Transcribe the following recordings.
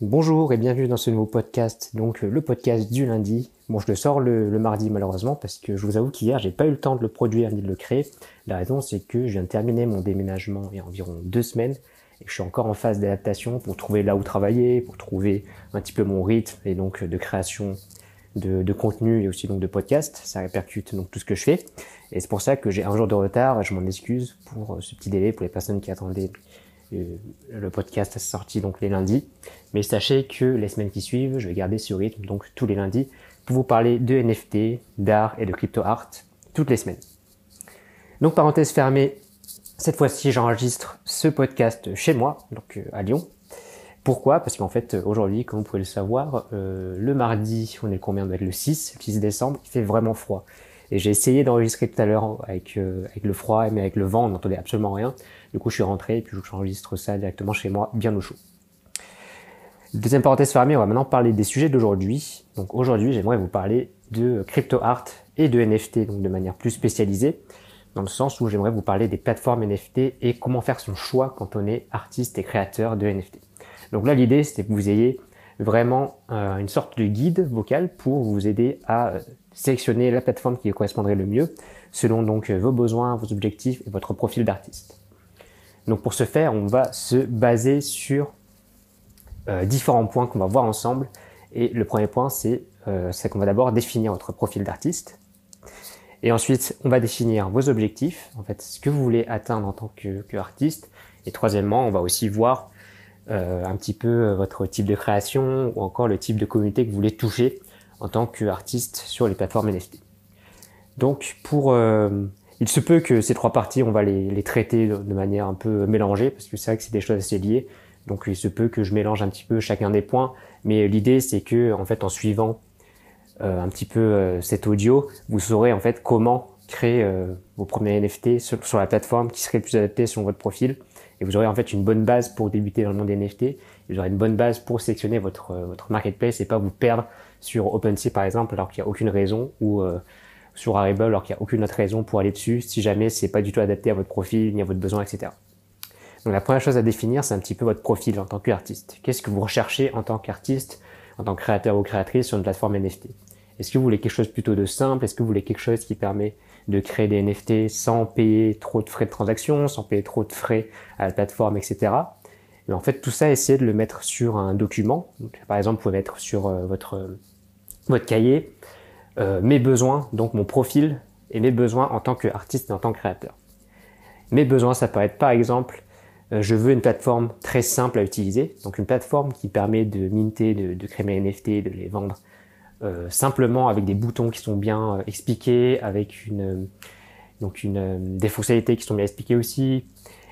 Bonjour et bienvenue dans ce nouveau podcast, donc le podcast du lundi. Bon, je le sors le, mardi malheureusement parce que je vous avoue qu'hier j'ai pas eu le temps de le produire ni de le créer. La raison c'est que je viens de terminer mon déménagement il y a environ deux semaines et je suis encore en phase d'adaptation pour trouver là où travailler, pour trouver un petit peu mon rythme et donc de création de, contenu et aussi donc de podcast. Ça répercute donc tout ce que je fais et c'est pour ça que j'ai un jour de retard. Je m'en excuse pour ce petit délai pour les personnes qui attendaient euh, le podcast est sorti donc les lundis. Mais sachez que les semaines qui suivent, je vais garder ce rythme, donc tous les lundis, pour vous parler de NFT, d'art et de crypto art toutes les semaines. Donc parenthèse fermée, cette fois-ci j'enregistre ce podcast chez moi, donc euh, à Lyon. Pourquoi? Parce qu'en fait aujourd'hui, comme vous pouvez le savoir, euh, le mardi, on est combien? On le 6, le 6 décembre, il fait vraiment froid. Et j'ai essayé d'enregistrer tout à l'heure avec, avec le froid, mais avec le vent, on n'entendait absolument rien. Du coup, je suis rentré et puis j'enregistre ça directement chez moi, bien au chaud. Deuxième parenthèse fermée, on va maintenant parler des sujets d'aujourd'hui. Donc aujourd'hui, j'aimerais vous parler de crypto art et de NFT, donc de manière plus spécialisée, dans le sens où j'aimerais vous parler des plateformes NFT et comment faire son choix quand on est artiste et créateur de NFT. Donc là, l'idée, c'était que vous ayez vraiment euh, une sorte de guide vocal pour vous aider à euh, sélectionner la plateforme qui correspondrait le mieux, selon donc vos besoins, vos objectifs et votre profil d'artiste. Donc pour ce faire, on va se baser sur euh, différents points qu'on va voir ensemble. Et le premier point, c'est euh, qu'on va d'abord définir votre profil d'artiste. Et ensuite, on va définir vos objectifs, en fait, ce que vous voulez atteindre en tant qu'artiste. et troisièmement, on va aussi voir euh, un petit peu votre type de création ou encore le type de communauté que vous voulez toucher en tant qu'artiste sur les plateformes NFT. Donc pour il se peut que ces trois parties, on va les, traiter de, manière un peu mélangée, parce que c'est vrai que c'est des choses assez liées. Donc il se peut que je mélange un petit peu chacun des points, mais l'idée c'est que en fait en suivant euh, un petit peu euh, cet audio, vous saurez en fait comment créer euh, vos premiers NFT sur, la plateforme qui serait le plus adapté selon votre profil. Et vous aurez en fait une bonne base pour débuter dans le monde des NFT. Vous aurez une bonne base pour sélectionner votre, votre marketplace et pas vous perdre sur OpenSea par exemple alors qu'il n'y a aucune raison ou sur Arible alors qu'il n'y a aucune autre raison pour aller dessus si jamais c'est pas du tout adapté à votre profil ni à votre besoin, etc. Donc la première chose à définir, c'est un petit peu votre profil en tant qu'artiste. Qu'est-ce que vous recherchez en tant qu'artiste, en tant que créateur ou créatrice sur une plateforme NFT Est-ce que vous voulez quelque chose plutôt de simple? Est-ce que vous voulez quelque chose qui permet de créer des NFT sans payer trop de frais de transaction, sans payer trop de frais à la plateforme, etc. Mais en fait, tout ça, essayez de le mettre sur un document. par exemple, vous pouvez mettre sur euh, votre, votre cahier euh, mes besoins, donc mon profil et mes besoins en tant qu'artiste et en tant que créateur. Mes besoins, ça peut être par exemple, euh, je veux une plateforme très simple à utiliser, donc une plateforme qui permet de minter, de, créer mes NFT, de les vendre euh, simplement avec des boutons qui sont bien expliqués, avec une donc une des fonctionnalités qui sont bien expliquées aussi,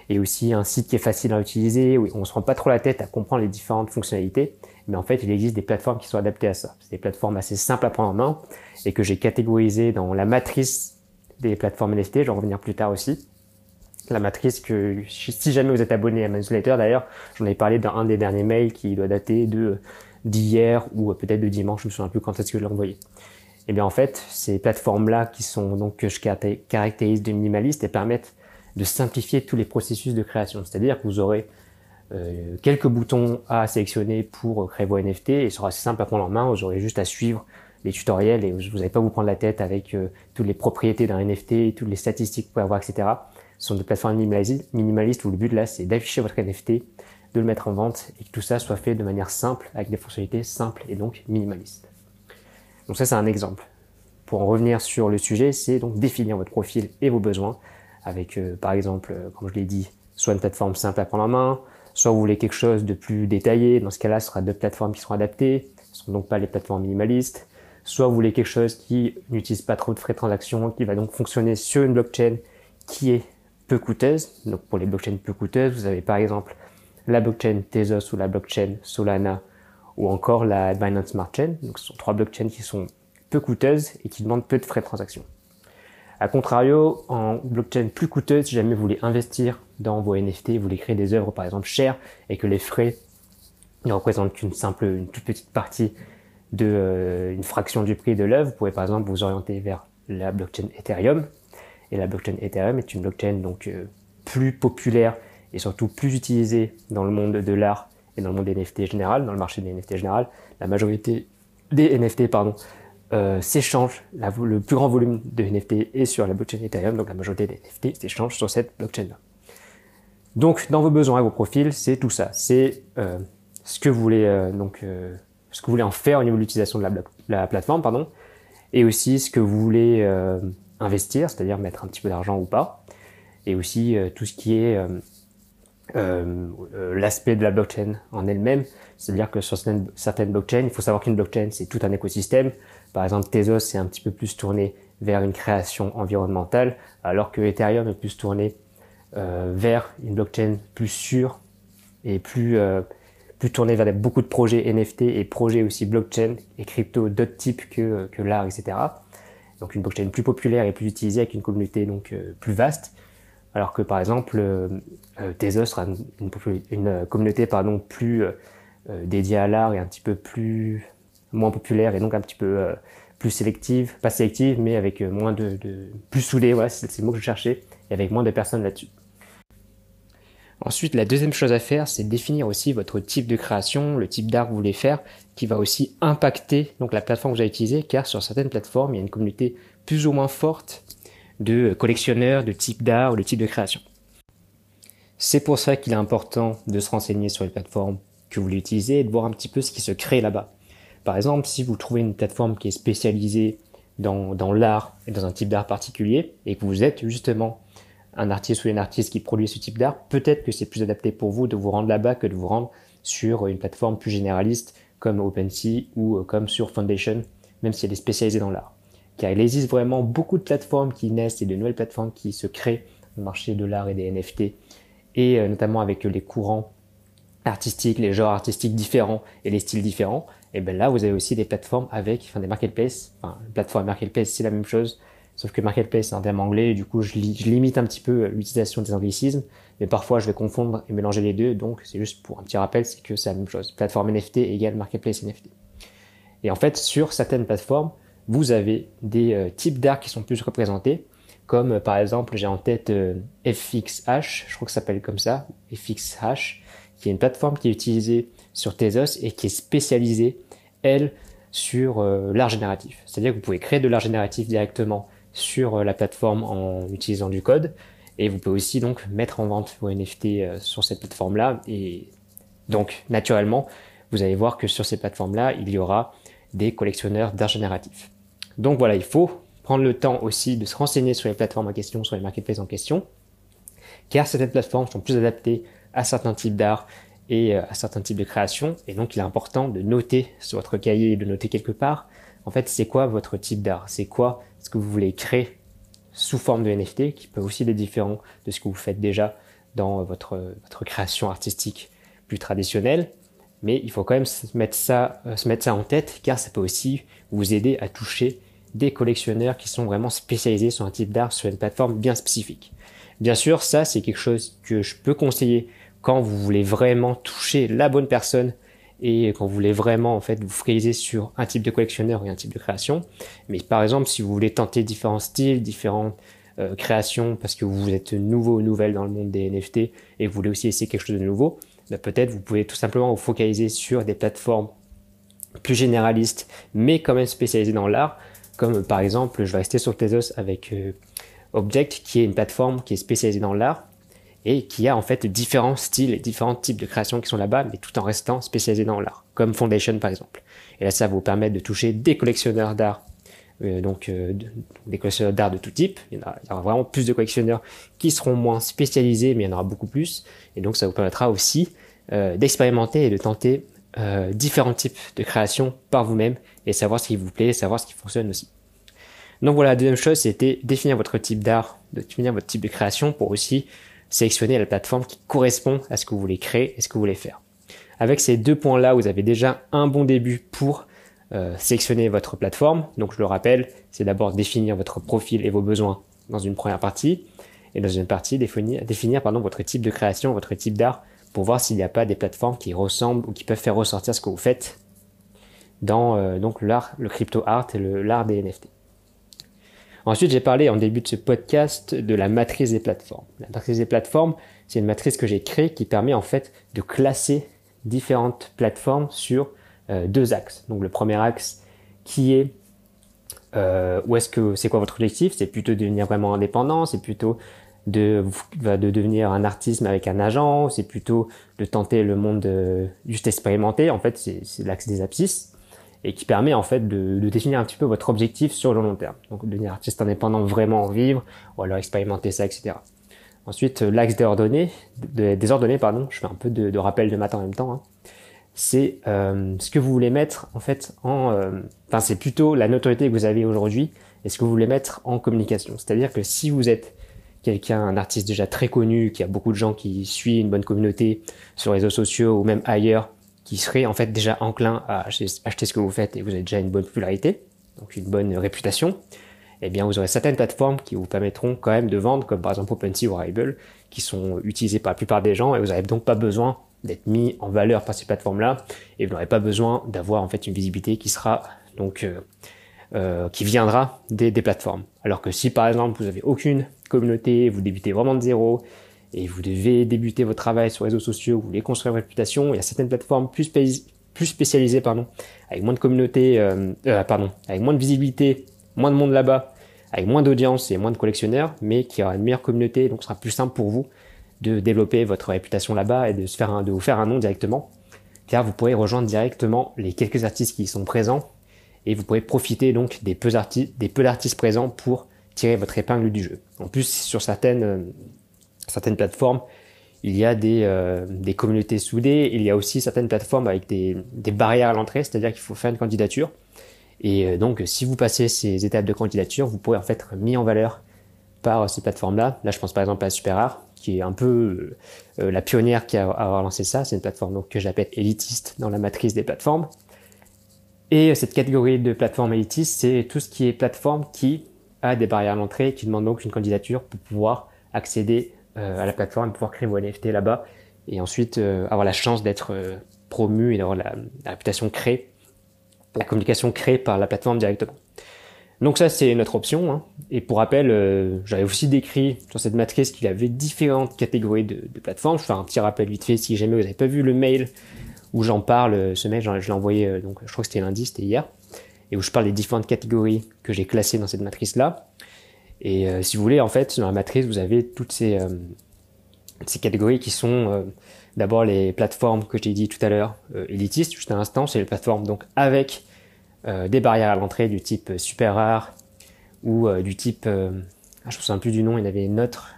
et aussi un site qui est facile à utiliser, où on se rend pas trop la tête à comprendre les différentes fonctionnalités. Mais en fait, il existe des plateformes qui sont adaptées à ça. C'est des plateformes assez simples à prendre en main et que j'ai catégorisées dans la matrice des plateformes NFT. Je vais en revenir plus tard aussi. La matrice que, si jamais vous êtes abonné à ma newsletter, d'ailleurs, j'en ai parlé dans un des derniers mails qui doit dater de d'hier ou peut-être de dimanche, je me souviens plus quand est-ce que je l'ai envoyé. Et eh bien en fait, ces plateformes-là qui sont donc que je caractérise de minimalistes, elles permettent de simplifier tous les processus de création. C'est-à-dire que vous aurez euh, quelques boutons à sélectionner pour créer vos NFT et sera assez simple à prendre en main. Vous aurez juste à suivre les tutoriels et vous n'allez pas vous prendre la tête avec euh, toutes les propriétés d'un NFT, toutes les statistiques que vous pouvez avoir, etc. Ce sont des plateformes minimalistes où le but là c'est d'afficher votre NFT, de le mettre en vente et que tout ça soit fait de manière simple avec des fonctionnalités simples et donc minimalistes. Donc ça c'est un exemple. Pour en revenir sur le sujet, c'est donc définir votre profil et vos besoins avec euh, par exemple, comme je l'ai dit, soit une plateforme simple à prendre en main, Soit vous voulez quelque chose de plus détaillé, dans ce cas-là, ce sera deux plateformes qui seront adaptées, ce ne sont donc pas les plateformes minimalistes. Soit vous voulez quelque chose qui n'utilise pas trop de frais de transaction, qui va donc fonctionner sur une blockchain qui est peu coûteuse. Donc pour les blockchains peu coûteuses, vous avez par exemple la blockchain Tezos ou la blockchain Solana ou encore la Binance Smart Chain. Donc ce sont trois blockchains qui sont peu coûteuses et qui demandent peu de frais de transaction. A contrario, en blockchain plus coûteuse, si jamais vous voulez investir dans vos NFT, vous voulez créer des œuvres par exemple chères et que les frais ne représentent qu'une simple, une toute petite partie de euh, une fraction du prix de l'œuvre, vous pouvez par exemple vous orienter vers la blockchain Ethereum. Et la blockchain Ethereum est une blockchain donc euh, plus populaire et surtout plus utilisée dans le monde de l'art et dans le monde des NFT général, dans le marché des NFT général, la majorité des NFT pardon, euh. Le plus grand volume de NFT est sur la blockchain Ethereum, donc la majorité des NFT s'échangent sur cette blockchain-là. Donc, dans vos besoins et vos profils, c'est tout ça. C'est euh, ce que vous voulez euh, donc euh, ce que vous voulez en faire au niveau de l'utilisation de la, la, plateforme, pardon, et aussi ce que vous voulez investir, c'est-à-dire mettre un petit peu d'argent ou pas, et aussi tout ce qui est l'aspect de la blockchain en elle-même, c'est-à-dire que sur certaines, blockchains, il faut savoir qu'une blockchain c'est tout un écosystème. Par exemple, Tezos c'est un petit peu plus tourné vers une création environnementale, alors que Ethereum est plus tourné euh, vers une blockchain plus sûre et plus euh, plus tournée vers beaucoup de projets NFT et projets aussi blockchain et crypto d'autres types que, que l'art, etc. Donc une blockchain plus populaire et plus utilisée avec une communauté donc euh, plus vaste. Alors que par exemple euh, Tezos sera une, une, communauté pardon plus dédiée à l'art et un petit peu plus moins populaire et donc un petit peu plus sélective, pas sélective mais avec moins de, plus soudée, voilà c'est le mot que je cherchais, et avec moins de personnes là-dessus. Ensuite, la deuxième chose à faire, c'est définir aussi votre type de création, le type d'art que vous voulez faire, qui va aussi impacter donc la plateforme que vous allez utiliser, car sur certaines plateformes, il y a une communauté plus ou moins forte de collectionneurs, de type d'art ou de type de création. C'est pour ça qu'il est important de se renseigner sur les plateformes que vous voulez utiliser et de voir un petit peu ce qui se crée là-bas. Par exemple, si vous trouvez une plateforme qui est spécialisée dans, dans l'art et dans un type d'art particulier et que vous êtes justement un artiste ou une artiste qui produit ce type d'art, peut-être que c'est plus adapté pour vous de vous rendre là-bas que de vous rendre sur une plateforme plus généraliste comme OpenSea ou comme sur Foundation, même si elle est spécialisée dans l'art. Car il existe vraiment beaucoup de plateformes qui naissent et de nouvelles plateformes qui se créent au marché de l'art et des NFT, et euh, notamment avec les courants artistiques, les genres artistiques différents et les styles différents. Et bien là, vous avez aussi des plateformes avec, enfin des marketplaces, enfin, plateforme marketplace, c'est la même chose, Sauf que marketplace, c'est un terme anglais, du coup, je, je limite un petit peu l'utilisation des anglicismes, mais parfois, je vais confondre et mélanger les deux, donc c'est juste pour un petit rappel, c'est que c'est la même chose. Plateforme NFT égale marketplace NFT. Et en fait, sur certaines plateformes, vous avez des euh, types d'art qui sont plus représentés, comme euh, par exemple, j'ai en tête euh, FXH, je crois que ça s'appelle comme ça, FXH, qui est une plateforme qui est utilisée sur Tezos et qui est spécialisée, elle, sur l'art génératif. C'est-à-dire que vous pouvez créer de l'art génératif directement sur euh, la plateforme en utilisant du code. Et vous pouvez aussi donc mettre en vente vos NFT euh, sur cette plateforme-là. Et donc, naturellement, vous allez voir que sur ces plateformes-là, il y aura des collectionneurs d'art génératif. Donc voilà, il faut prendre le temps aussi de se renseigner sur les plateformes en question, sur les marketplaces en question, car certaines plateformes sont plus adaptées à certains types d'art et euh, à certains types de création. Et donc, il est important de noter sur votre cahier, de noter quelque part, en fait, c'est quoi votre type d'art? C'est quoi ce que vous voulez créer sous forme de NFT, qui peut aussi être différent de ce que vous faites déjà dans votre, votre création artistique plus traditionnelle. Mais il faut quand même se mettre, ça, euh, se mettre ça en tête, car ça peut aussi vous aider à toucher des collectionneurs qui sont vraiment spécialisés sur un type d'art sur une plateforme bien spécifique. Bien sûr, ça, c'est quelque chose que je peux conseiller quand vous voulez vraiment toucher la bonne personne et quand vous voulez vraiment en fait vous focaliser sur un type de collectionneur et un type de création. Mais par exemple, si vous voulez tenter différents styles, différentes euh, créations parce que vous êtes nouveau ou nouvelle dans le monde des NFT et vous voulez aussi essayer quelque chose de nouveau, bah, peut-être vous pouvez tout simplement vous focaliser sur des plateformes plus généralistes, mais quand même spécialisées dans l'art, comme par exemple, je vais rester sur Tezos avec euh, Object, qui est une plateforme qui est spécialisée dans l'art et qui a en fait différents styles et différents types de créations qui sont là-bas, mais tout en restant spécialisé dans l'art, comme Foundation par exemple. Et là, ça va vous permettre de toucher des collectionneurs d'art, euh, donc euh, des collectionneurs d'art de tout type. Il y, aura, vraiment plus de collectionneurs qui seront moins spécialisés, mais il y en aura beaucoup plus. Et donc, ça vous permettra aussi d'expérimenter et de tenter différents types de créations par vous-même et savoir ce qui vous plaît, savoir ce qui fonctionne aussi. Donc voilà, la deuxième chose, c'était définir votre type d'art, définir votre type de création pour aussi sélectionner la plateforme qui correspond à ce que vous voulez créer et ce que vous voulez faire. Avec ces deux points-là, vous avez déjà un bon début pour euh, sélectionner votre plateforme. Donc je le rappelle, c'est d'abord définir votre profil et vos besoins dans une première partie, et dans une partie définir, définir pardon, votre type de création, votre type d'art, pour voir s'il n'y a pas des plateformes qui ressemblent ou qui peuvent faire ressortir ce que vous faites dans euh, donc l'art, le crypto art et l'art des NFT. Ensuite, j'ai parlé en début de ce podcast de la matrice des plateformes. La matrice des plateformes, c'est une matrice que j'ai créée qui permet en fait de classer différentes plateformes sur deux axes. Donc le premier axe qui est où est-ce que c'est quoi votre objectif? C'est plutôt de devenir vraiment indépendant, c'est plutôt de, de devenir un artiste avec un agent, c'est plutôt de tenter le monde juste expérimenté. En fait, c'est l'axe des abscisses et qui permet en fait de, de, définir un petit peu votre objectif sur le long terme. Donc devenir artiste indépendant, vraiment en vivre, ou alors expérimenter ça, etc. Ensuite, euh, l'axe désordonné, désordonné, pardon, je fais un peu de, de rappel de maths en même temps. Hein. C'est euh, ce que vous voulez mettre en fait en, euh, enfin c'est plutôt la notoriété que vous avez aujourd'hui et ce que vous voulez mettre en communication. C'est-à-dire que si vous êtes quelqu'un, un artiste déjà très connu, qui a beaucoup de gens qui suivent une bonne communauté sur les réseaux sociaux ou même ailleurs, qui serait en fait déjà enclin à acheter ce que vous faites et vous avez déjà une bonne popularité, donc une bonne réputation, eh bien vous aurez certaines plateformes qui vous permettront quand même de vendre, comme par exemple OpenSea ou Rarible, qui sont utilisées par la plupart des gens et vous n'avez donc pas besoin d'être mis en valeur par ces plateformes-là et vous n'aurez pas besoin d'avoir en fait une visibilité qui sera donc euh, euh, qui viendra des, plateformes. Alors que si par exemple vous avez aucune communauté, vous débutez vraiment de zéro et vous devez débuter votre travail sur les réseaux sociaux, vous voulez construire une réputation, il y a certaines plateformes plus, plus spécialisées, pardon, avec moins de communauté, euh, euh, pardon, avec moins de visibilité, moins de monde là-bas, avec moins d'audience et moins de collectionneurs, mais qui aura une meilleure communauté, donc ce sera plus simple pour vous de développer votre réputation là-bas et de se faire de vous faire un nom directement, car vous pourrez rejoindre directement les quelques artistes qui sont présents et vous pourrez profiter donc des peu d'artistes présents pour tirer votre épingle du jeu. En plus, sur certaines euh, certaines plateformes, il y a des, euh, des communautés soudées, il y a aussi certaines plateformes avec des, des barrières à l'entrée, c'est-à-dire qu'il faut faire une candidature. Et euh, donc, si vous passez ces étapes de candidature, vous pourrez en fait être mis en valeur par ces plateformes-là. Là, je pense par exemple à SuperArt, qui est un peu la pionnière qui a, a ça. C'est une plateforme que j'appelle élitiste dans la matrice des plateformes. Et cette catégorie de plateforme élitiste, c'est tout ce qui est plateforme qui des barrières à l'entrée, qui demande donc une candidature pour pouvoir accéder euh, à la plateforme, pouvoir créer vos NFT là-bas et ensuite euh, avoir la chance d'être euh, promu et d'avoir la, réputation créée, la communication créée par la plateforme directement. Donc ça, c'est notre option. Hein. Et pour rappel, j'avais aussi décrit sur cette matrice qu'il y avait différentes catégories de, de, plateformes. Je fais un petit rappel vite fait si jamais vous n'avez pas vu le mail où j'en parle. Ce mail, je l'ai envoyé, donc je crois que c'était lundi, c'était hier, et où je parle des différentes catégories que j'ai classées dans cette matrice-là. Et euh, si vous voulez, en fait, dans la matrice, vous avez toutes ces, euh, catégories qui sont euh, d'abord les plateformes que j'ai dit tout à l'heure, élitistes, juste à l'instant, c'est les plateformes donc avec des barrières à l'entrée du type super rare ou du type, ah, je me souviens plus du nom, il y en avait une autre,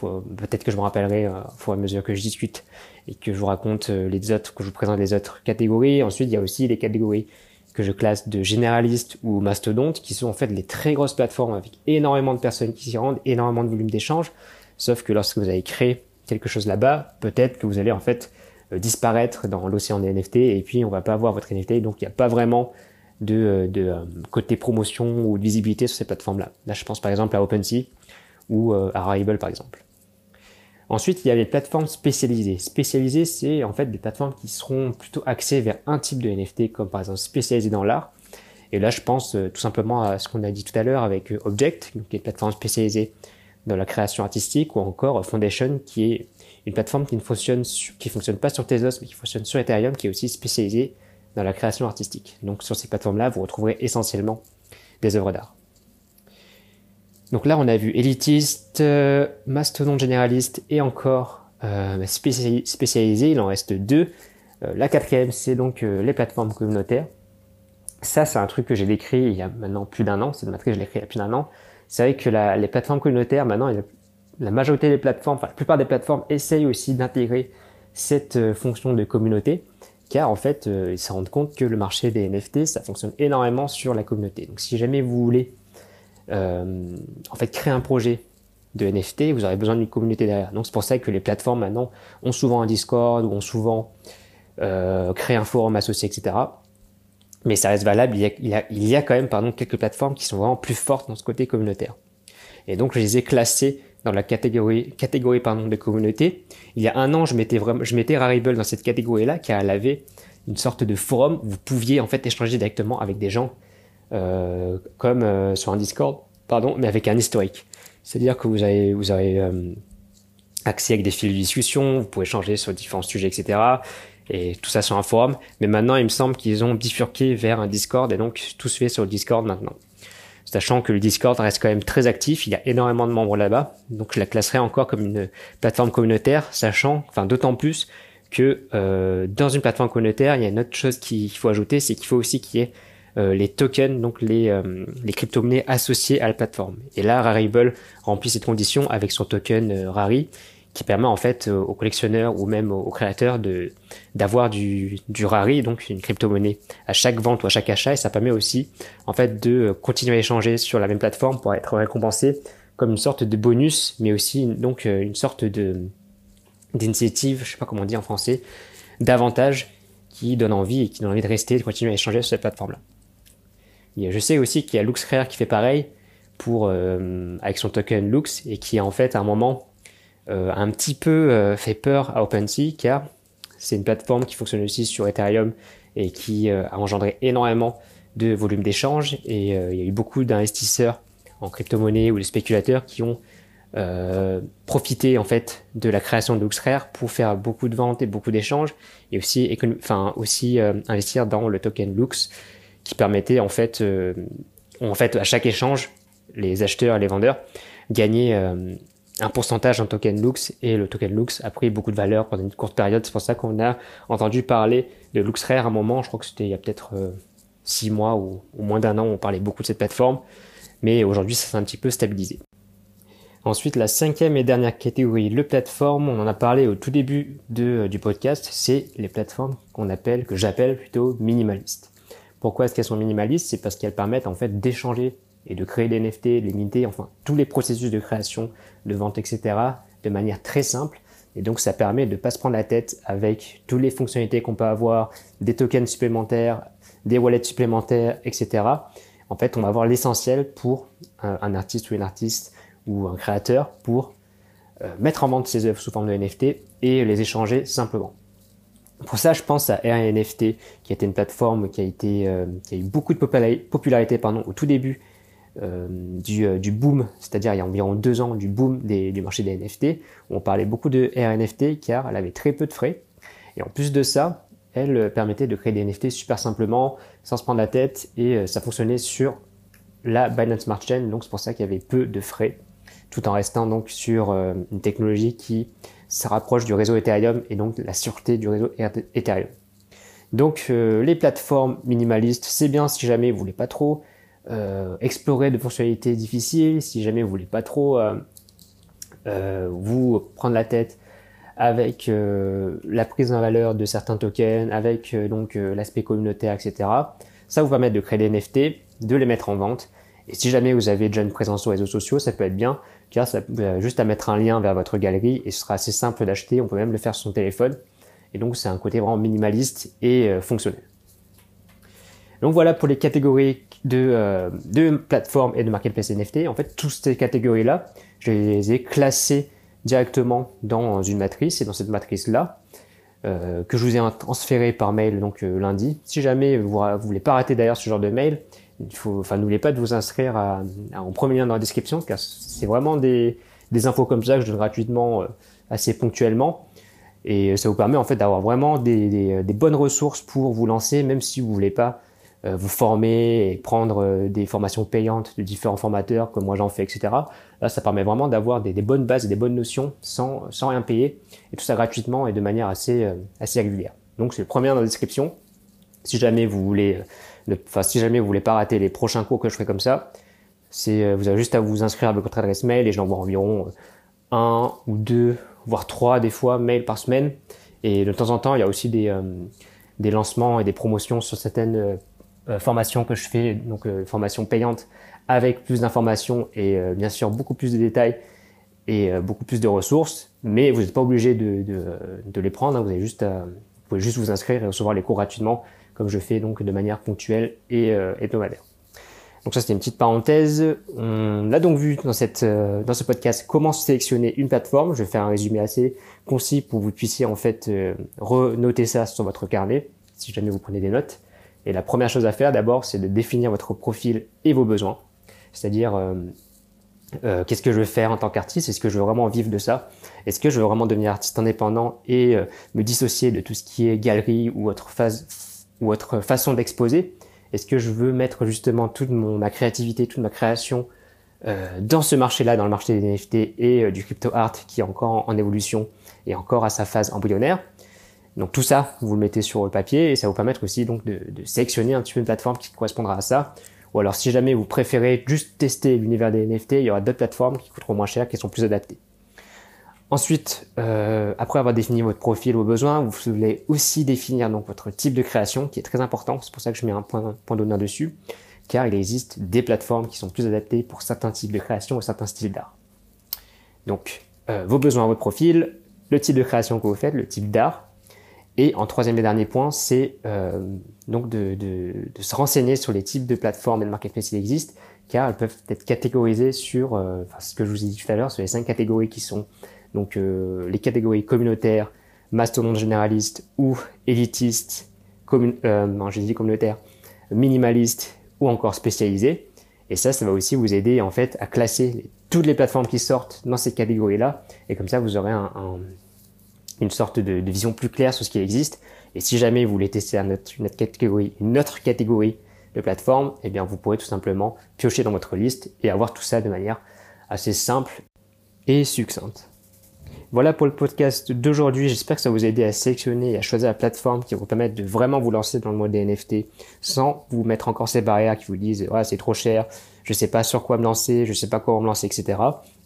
peut-être que je me rappellerai au fur et à mesure que je discute et que je vous raconte les autres, que je vous présente les autres catégories. Ensuite, il y a aussi les catégories que je classe de généralistes ou mastodontes, qui sont en fait les très grosses plateformes avec énormément de personnes qui s'y rendent, énormément de volume d'échange. Sauf que lorsque vous avez créé quelque chose là-bas, peut-être que vous allez en fait euh, disparaître dans l'océan des NFT et puis on va pas avoir votre NFT. Donc il n'y a pas vraiment de, euh, euh, côté promotion ou de visibilité sur ces plateformes-là. Là, je pense par exemple à OpenSea ou à Rarible par exemple. Ensuite, il y a les plateformes spécialisées. Spécialisées, c'est en fait des plateformes qui seront plutôt axées vers un type de NFT, comme par exemple spécialisé dans l'art. Et là, je pense euh, tout simplement à ce qu'on a dit tout à l'heure avec euh, Object, qui est une plateforme spécialisée dans la création artistique, ou encore Foundation, qui est une plateforme qui ne fonctionne, fonctionne pas sur Tezos, mais qui fonctionne sur Ethereum, qui est aussi spécialisée dans la création artistique. Donc sur ces plateformes-là, vous retrouverez essentiellement des œuvres d'art. Donc là, on a vu élitiste, euh, mastodonte généraliste et encore euh, spécialisé. Il en reste deux. Euh, la quatrième, c'est donc euh, les plateformes communautaires. Ça, c'est un truc que j'ai décrit il y a maintenant plus d'un an. C'est une matrice que je l'ai écrit il y a plus d'un an. C'est vrai que les plateformes communautaires, maintenant, la majorité des plateformes, enfin la plupart des plateformes essayent aussi d'intégrer cette fonction de communauté, car en fait, ils se rendent compte que le marché des NFT, ça fonctionne énormément sur la communauté. Donc si jamais vous voulez euh, en fait créer un projet de NFT, vous aurez besoin d'une communauté derrière. Donc c'est pour ça que les plateformes maintenant ont souvent un Discord ou ont souvent euh, créé un forum associé, etc. Mais ça reste valable. Il y, a, quand même pardon, quelques plateformes qui sont vraiment plus fortes dans ce côté communautaire. Et donc je les ai classées dans la catégorie, catégorie pardon, de communauté. Il y a un an, je mettais vraiment, je Rarible dans cette catégorie-là, car elle avait une sorte de forum où vous pouviez en fait échanger directement avec des gens comme euh, sur un Discord, pardon, mais avec un historique. C'est-à-dire que vous avez, vous avez euh, accès avec des fils de discussion, vous pouvez changer sur différents sujets, etc. et tout ça sur un forum. Mais maintenant, il me semble qu'ils ont bifurqué vers un Discord et donc tout se fait sur le Discord maintenant. Sachant que le Discord reste quand même très actif, il y a énormément de membres là-bas, donc je la classerai encore comme une plateforme communautaire, sachant, enfin d'autant plus que euh, dans une plateforme communautaire, il y a une autre chose qu'il faut ajouter, c'est qu'il faut aussi qu'il y ait euh, les tokens, donc les, euh, les crypto-monnaies associées à la plateforme. Et là, Rarible remplit cette condition avec son token euh, Rari, qui permet en fait aux collectionneurs ou même aux créateurs de d'avoir du, du Rari, donc une crypto-monnaie à chaque vente ou à chaque achat, et ça permet aussi en fait de continuer à échanger sur la même plateforme pour être récompensé comme une sorte de bonus, mais aussi donc une sorte de d'initiative, je sais pas comment on dit en français, d'avantage qui donne envie et qui donne envie de rester, de continuer à échanger sur cette Je sais aussi qu'il y a LuxRare qui fait pareil pour euh, avec son token Lux et qui en fait à un moment euh, un petit peu euh, fait peur à OpenSea car c'est une plateforme qui fonctionne aussi sur Ethereum et qui a engendré énormément de volume d'échange et il y a eu beaucoup d'investisseurs en crypto-monnaie ou de spéculateurs qui ont profité en fait de la création de LuxRare pour faire beaucoup de ventes et beaucoup d'échanges et aussi investir dans le token Lux qui permettait en fait, euh, en fait à chaque échange, les acheteurs et les vendeurs gagnaient euh, un pourcentage en token Lux et le token Lux a pris beaucoup de valeur pendant une courte période. C'est pour ça qu'on a entendu parler de LuxRare à un moment. Je crois que c'était il y a peut-être euh, six mois ou, moins d'un an. On parlait beaucoup de cette plateforme, mais aujourd'hui ça s'est un petit peu stabilisé. Ensuite, la cinquième et dernière catégorie, le plateforme, on en a parlé au tout début de, du podcast, c'est les plateformes qu'on appelle, que j'appelle plutôt minimalistes. Pourquoi est-ce qu'elles sont minimalistes? C'est parce qu'elles permettent en fait d'échanger et de créer des NFT, de limiter, enfin tous les processus de création, de vente, etc. de manière très simple. Et donc ça permet de ne pas se prendre la tête avec toutes les fonctionnalités qu'on peut avoir, des tokens supplémentaires, des wallets supplémentaires, etc. En fait, on va avoir l'essentiel pour un, artiste ou une artiste ou un créateur pour euh, mettre en vente ses œuvres sous forme de NFT et les échanger simplement. Pour ça, je pense à RNFT, qui était une plateforme qui a euh, eu beaucoup de popularité, au tout début euh, du, euh, du, boom, c'est-à-dire il y a environ deux ans du boom du marché des NFT, on parlait beaucoup de RNFT car elle avait très peu de frais. Et en plus de ça, elle permettait de créer des NFT super simplement, sans se prendre la tête, et ça fonctionnait sur la Binance Smart Chain, donc c'est pour ça qu'il y avait peu de frais, tout en restant donc sur une technologie qui ça rapproche du réseau Ethereum et donc la sûreté du réseau Ethereum. Donc euh, les plateformes minimalistes, c'est bien si jamais vous voulez pas trop euh, explorer de fonctionnalités difficiles, si jamais vous voulez pas trop euh, vous prendre la tête avec la prise en valeur de certains tokens, avec donc l'aspect communautaire, etc. Ça vous permet de créer des NFT, de les mettre en vente. Et si jamais vous avez déjà une présence sur les réseaux sociaux, ça peut être bien ça juste à mettre un lien vers votre galerie et ce sera assez simple d'acheter. On peut même le faire sur son téléphone. Et donc c'est un côté vraiment minimaliste et euh, fonctionnel. Donc voilà pour les catégories de, euh, de plateformes et de marketplace NFT. En fait, toutes ces catégories-là, je les ai classées directement dans une matrice et dans cette matrice-là, euh, que je vous ai transféré par mail donc lundi. Si jamais vous, vous voulez pas rater d'ailleurs ce genre de mail, il faut, enfin, n'oubliez pas de vous inscrire à, en premier lien dans la description, car c'est vraiment des, des infos comme ça que je donne gratuitement, euh, assez ponctuellement. Et ça vous permet en fait d'avoir vraiment des, des, des, bonnes ressources pour vous lancer, même si vous voulez pas euh, vous former et prendre euh, des formations payantes de différents formateurs, comme moi j'en fais, etc. Là, ça permet vraiment d'avoir des, des, bonnes bases et des bonnes notions sans, sans rien payer, et tout ça gratuitement et de manière assez, assez régulière. Donc c'est le premier lien dans la description. Si jamais vous voulez Si jamais vous voulez pas rater les prochains cours que je ferai comme ça, euh, vous avez juste à vous inscrire avec votre adresse mail et j'envoie environ euh, un ou deux, voire trois des fois mails par semaine. Et de temps en temps, il y a aussi des, euh, lancements et des promotions sur certaines formations que je fais, donc formations payantes avec plus d'informations et bien sûr beaucoup plus de détails et beaucoup plus de ressources. Mais vous n'êtes pas obligé de, les prendre. Hein. vous avez juste à, vous pouvez juste vous inscrire et recevoir les cours gratuitement comme je fais donc de manière ponctuelle et euh, hebdomadaire. Donc ça c'était une petite parenthèse. On a donc vu dans, cette, euh, dans ce podcast comment sélectionner une plateforme. Je vais faire un résumé assez concis pour que vous puissiez en fait euh, renoter ça sur votre carnet si jamais vous prenez des notes. Et la première chose à faire d'abord c'est de définir votre profil et vos besoins. C'est-à-dire euh, qu'est-ce que je veux faire en tant qu'artiste? Est-ce que je veux vraiment vivre de ça? Est-ce que je veux vraiment devenir artiste indépendant et me dissocier de tout ce qui est galerie ou autre, phase, ou autre façon d'exposer Est-ce que je veux mettre justement toute ma créativité, toute ma création euh, dans ce marché-là, dans le marché des NFT et du crypto art qui est encore en, évolution et encore à sa phase embryonnaire? Donc tout ça, vous le mettez sur le papier et ça vous permettre aussi donc de sélectionner un petit peu une plateforme qui correspondra à ça ou alors si jamais vous préférez juste tester l'univers des NFT, il y aura d'autres plateformes qui coûteront moins cher, qui sont plus adaptées. Ensuite, euh, après avoir défini votre profil vos besoins, vous voulez aussi définir donc votre type de création, qui est très important. C'est pour ça que je mets un point, point d'honneur dessus, car il existe des plateformes qui sont plus adaptées pour certains types de création ou certains styles d'art. Donc, euh, vos besoins, votre profil, le type de création que vous faites, le type d'art, et en troisième et dernier point, c'est euh, donc de, de, se renseigner sur les types de plateformes et de marketplace qui existent, car elles peuvent être catégorisées sur, enfin, ce que je vous ai dit tout à l'heure, sur les cinq catégories qui sont donc euh, les catégories communautaires, mastodonte généraliste ou élitiste, euh, non minimaliste ou encore spécialisé. Et ça, ça va aussi vous aider en fait à classer toutes les plateformes qui sortent dans ces catégories-là, et comme ça vous aurez un, un une sorte de, vision plus claire sur ce qui existe. Et si jamais vous voulez tester une autre, catégorie, une autre catégorie de plateforme, eh bien vous pourrez tout simplement piocher dans votre liste et avoir tout ça de manière assez simple et succincte. Voilà pour le podcast d'aujourd'hui. J'espère que ça vous a aidé à sélectionner et à choisir la plateforme qui vous permettre de vraiment vous lancer dans le mode des NFT sans vous mettre encore ces barrières qui vous disent c'est trop cher, je sais pas sur quoi me lancer, je sais pas comment me lancer, etc.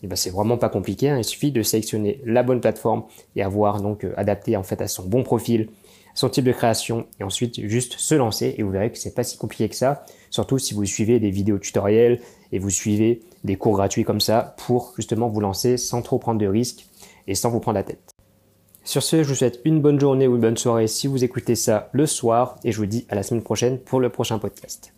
Et ben c'est vraiment pas compliqué. Hein. Il suffit de sélectionner la bonne plateforme et avoir donc euh, adapté en fait à son bon profil, son type de création et ensuite juste se lancer et vous verrez que c'est pas si compliqué que ça. Surtout si vous suivez des vidéos tutoriels et vous suivez des cours gratuits comme ça pour justement vous lancer sans trop prendre de risques et sans vous prendre la tête. Sur ce, je vous souhaite une bonne journée ou une bonne soirée si vous écoutez ça le soir et je vous dis à la semaine prochaine pour le prochain podcast.